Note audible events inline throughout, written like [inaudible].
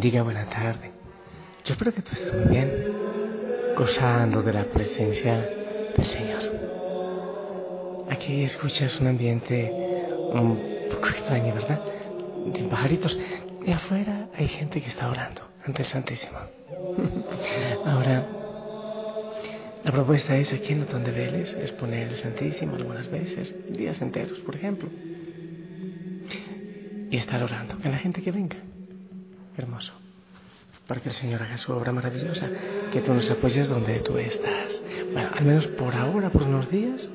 bendiga, buena tarde. Yo espero que tú estés muy bien, gozando de la presencia del Señor. Aquí escuchas un ambiente un poco extraño, ¿verdad? De pajaritos. De afuera hay gente que está orando ante el Santísimo. [laughs] Ahora, la propuesta es aquí en Otón de Vélez, es poner el Santísimo algunas veces, días enteros, por ejemplo y estar orando, que la gente que venga. Hermoso. Para que el Señor haga su obra maravillosa, que tú nos apoyes donde tú estás. Bueno, al menos por ahora, por unos días,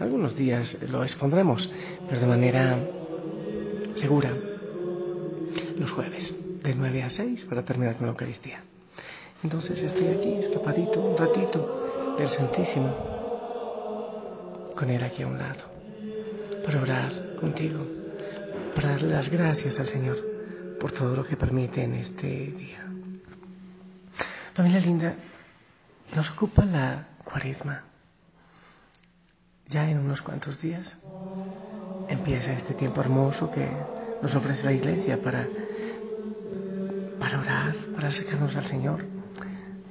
algunos días lo expondremos, pero de manera segura, los jueves, de 9 a 6, para terminar con la Eucaristía. Entonces estoy aquí, escapadito, un ratito del Santísimo, con Él aquí a un lado, para orar contigo para darle las gracias al Señor por todo lo que permite en este día. Familia linda, nos ocupa la cuaresma. Ya en unos cuantos días empieza este tiempo hermoso que nos ofrece la iglesia para, para orar, para acercarnos al Señor,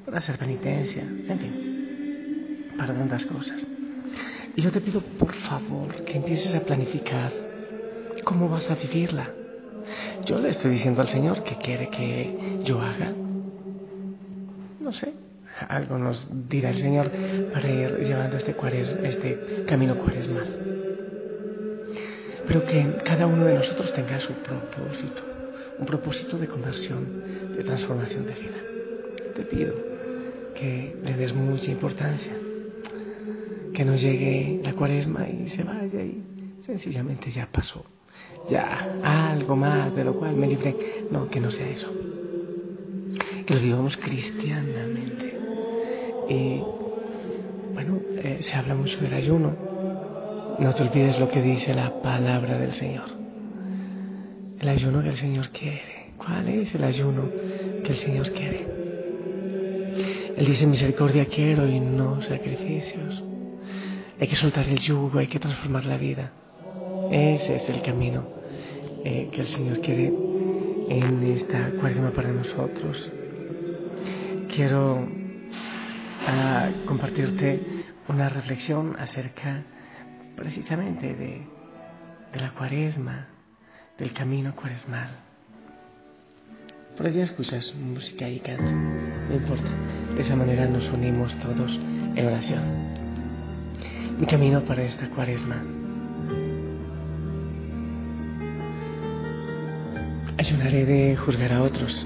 para hacer penitencia, en fin, para tantas cosas. Y yo te pido por favor que empieces a planificar ¿Cómo vas a vivirla? Yo le estoy diciendo al Señor que quiere que yo haga. No sé, algo nos dirá el Señor para ir llevando este, cuares, este camino cuaresmal. Pero que cada uno de nosotros tenga su propósito, un propósito de conversión, de transformación de vida. Te pido que le des mucha importancia, que no llegue la cuaresma y se vaya y sencillamente ya pasó ya algo más de lo cual me libré. No, que no sea eso. Que lo vivamos cristianamente. Y bueno, eh, se habla mucho del ayuno. No te olvides lo que dice la palabra del Señor. El ayuno que el Señor quiere. ¿Cuál es el ayuno que el Señor quiere? Él dice misericordia quiero y no sacrificios. Hay que soltar el yugo, hay que transformar la vida. Ese es el camino eh, que el Señor quiere en esta cuaresma para nosotros. Quiero uh, compartirte una reflexión acerca precisamente de, de la cuaresma, del camino cuaresmal. Por allá escuchas música y canto, no importa. De esa manera nos unimos todos en oración. Mi camino para esta cuaresma Ayunaré de juzgar a otros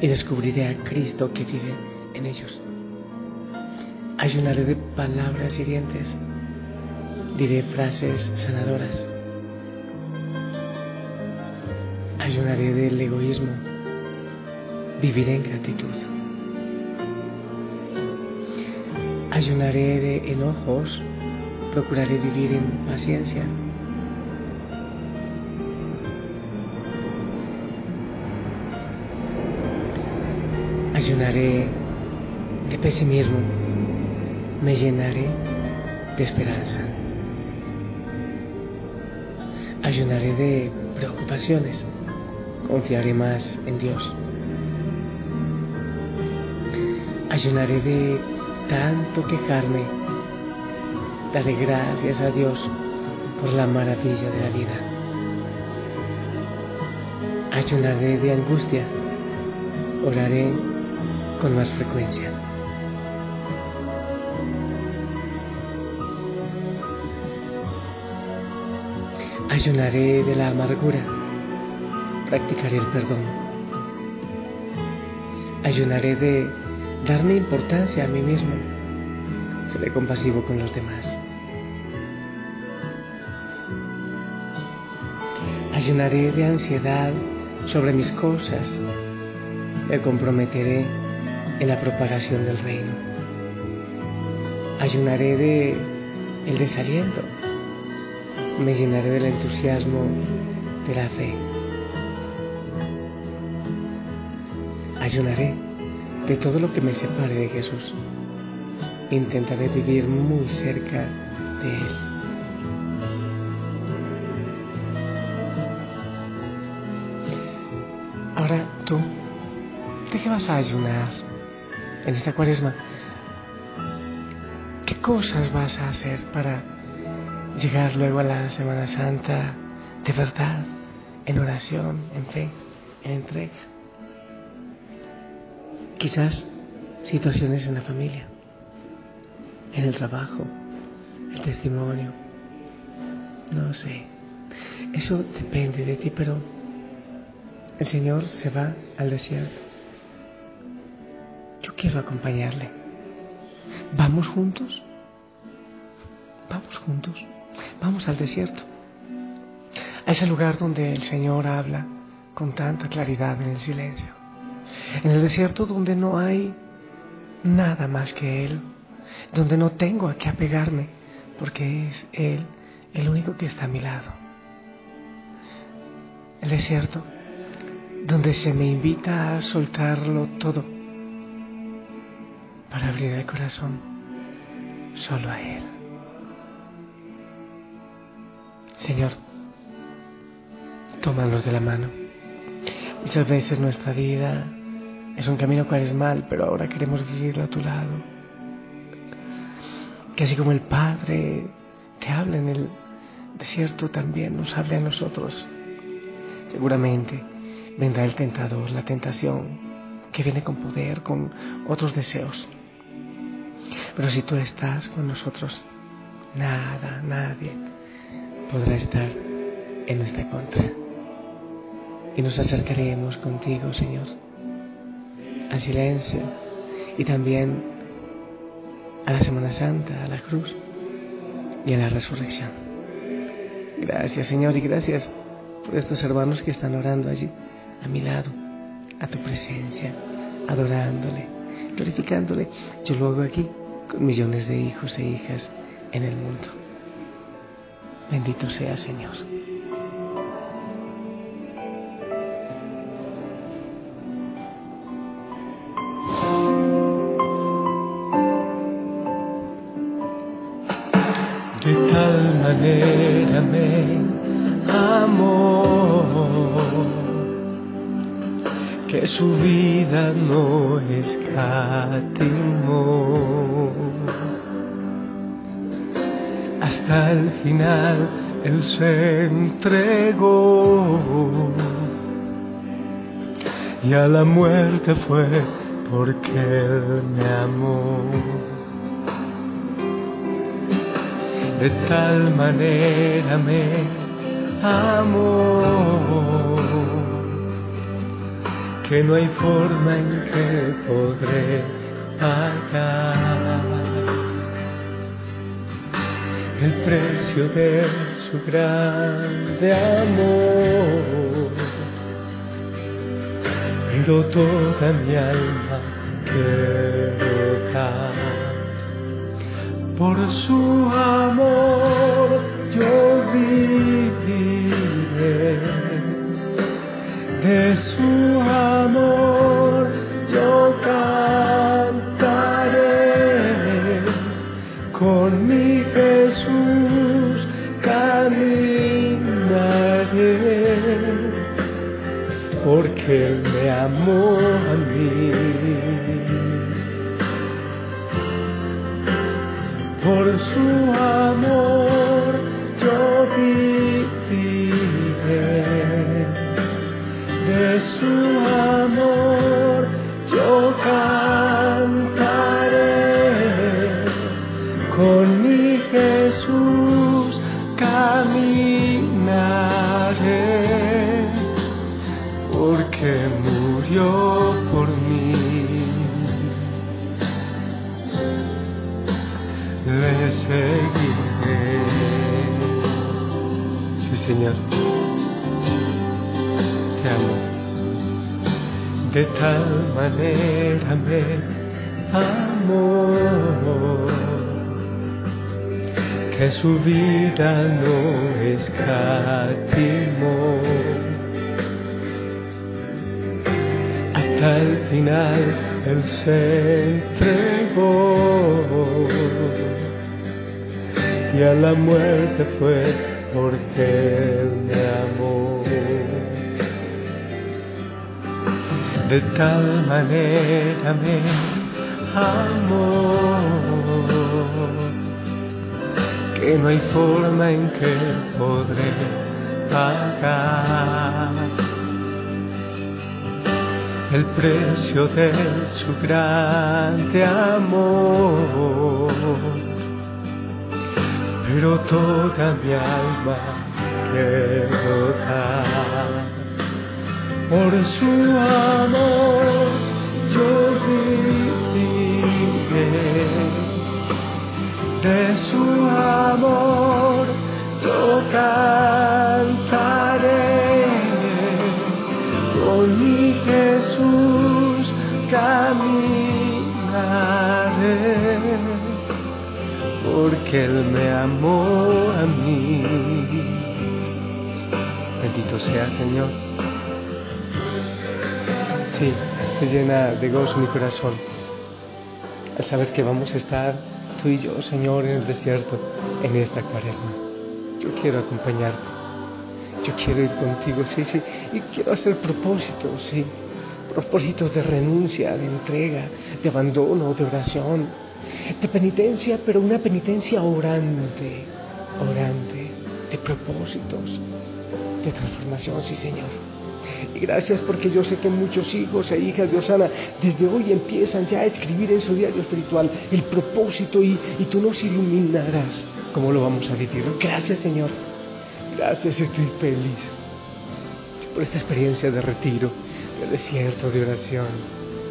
y descubriré a Cristo que vive en ellos. Ayunaré de palabras hirientes, diré frases sanadoras. Ayunaré del egoísmo, viviré en gratitud. Ayunaré de enojos, procuraré vivir en paciencia. Ayunaré de pesimismo, me llenaré de esperanza. Ayunaré de preocupaciones, confiaré más en Dios. Ayunaré de tanto quejarme, daré gracias a Dios por la maravilla de la vida. Ayunaré de angustia, oraré con más frecuencia. Ayunaré de la amargura, practicaré el perdón. Ayunaré de darme importancia a mí mismo. Seré compasivo con los demás. Ayunaré de ansiedad sobre mis cosas. Me comprometeré en la propagación del reino. Ayunaré de el desaliento. Me llenaré del entusiasmo de la fe. Ayunaré de todo lo que me separe de Jesús. Intentaré vivir muy cerca de Él. Ahora tú, ¿de qué vas a ayunar en esta cuaresma? ¿Qué cosas vas a hacer para llegar luego a la Semana Santa de verdad, en oración, en fe, en entrega? Quizás situaciones en la familia, en el trabajo, el testimonio, no sé. Eso depende de ti, pero el Señor se va al desierto. Yo quiero acompañarle. ¿Vamos juntos? Vamos juntos. Vamos al desierto. A ese lugar donde el Señor habla con tanta claridad en el silencio. En el desierto donde no hay nada más que Él. Donde no tengo a qué apegarme porque es Él el único que está a mi lado. El desierto donde se me invita a soltarlo todo para abrir el corazón solo a Él. Señor, tómanos de la mano. Muchas veces nuestra vida es un camino cuaresmal, pero ahora queremos vivirlo a tu lado. Que así como el Padre te habla en el desierto, también nos hable a nosotros. Seguramente vendrá el tentador, la tentación, que viene con poder, con otros deseos. Pero si tú estás con nosotros, nada, nadie podrá estar en nuestra contra. Y nos acercaremos contigo, Señor, al silencio y también a la Semana Santa, a la cruz y a la resurrección. Gracias, Señor, y gracias por estos hermanos que están orando allí a mi lado, a tu presencia, adorándole, glorificándole. Yo lo hago aquí con millones de hijos e hijas en el mundo. Bendito sea Señor. Vida no escatimó. Hasta el final Él se entregó y a la muerte fue porque Él me amó. De tal manera me amó que no hay forma en que podré pagar el precio de su grande amor. Pero toda mi alma quiero dar por su amor su amor yo viviré. De su amor yo cantaré. Con mi Jesús caminaré porque murió tal manera me amó que su vida no escatimó. Hasta el final él se entregó y a la muerte fue porque él me amó. De tal manera me amó que no hay forma en que podré pagar el precio de su grande amor. Pero toda mi alma quiero dar por su amor. Yo viviré de su amor yo cantaré Jesús caminaré porque él me amó a mí bendito sea Señor sí se llena de gozo mi corazón al saber que vamos a estar tú y yo, Señor, en el desierto, en esta cuaresma. Yo quiero acompañarte. Yo quiero ir contigo, sí, sí. Y quiero hacer propósitos, sí. Propósitos de renuncia, de entrega, de abandono, de oración, de penitencia, pero una penitencia orante, orante, de propósitos, de transformación, sí, Señor. Y gracias porque yo sé que muchos hijos e hijas de Osana desde hoy empiezan ya a escribir en su diario espiritual el propósito y, y tú nos iluminarás cómo lo vamos a vivir. Gracias Señor. Gracias, estoy feliz por esta experiencia de retiro, de desierto, de oración.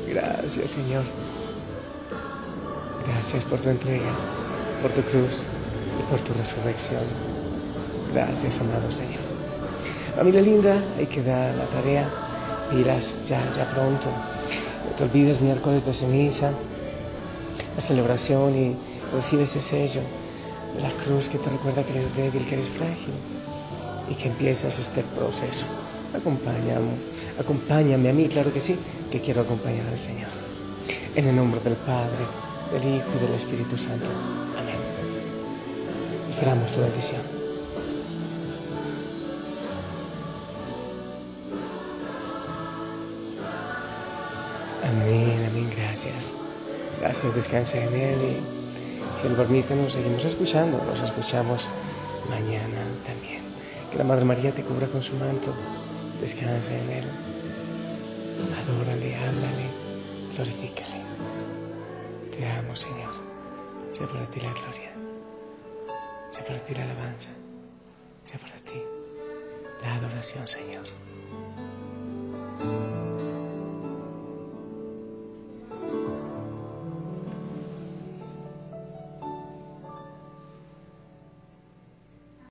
Gracias Señor. Gracias por tu entrega, por tu cruz y por tu resurrección. Gracias, amado Señor. Familia linda, ahí queda la tarea. Pilas ya, ya pronto. No te olvides miércoles de ceniza, la celebración y recibe ese sello la cruz que te recuerda que eres débil, que eres frágil y que empiezas este proceso. Acompáñame, acompáñame a mí, claro que sí, que quiero acompañar al Señor. En el nombre del Padre, del Hijo y del Espíritu Santo. Amén. Esperamos tu bendición. Amén, amén, gracias. Gracias, descansa en Él y si Él permite nos seguimos escuchando, nos escuchamos mañana también. Que la Madre María te cubra con su manto, descansa en Él. Adórale, háblale, glorifícale. Te amo, Señor. Sea para ti la gloria, sea para ti la alabanza, sea para ti la adoración, Señor.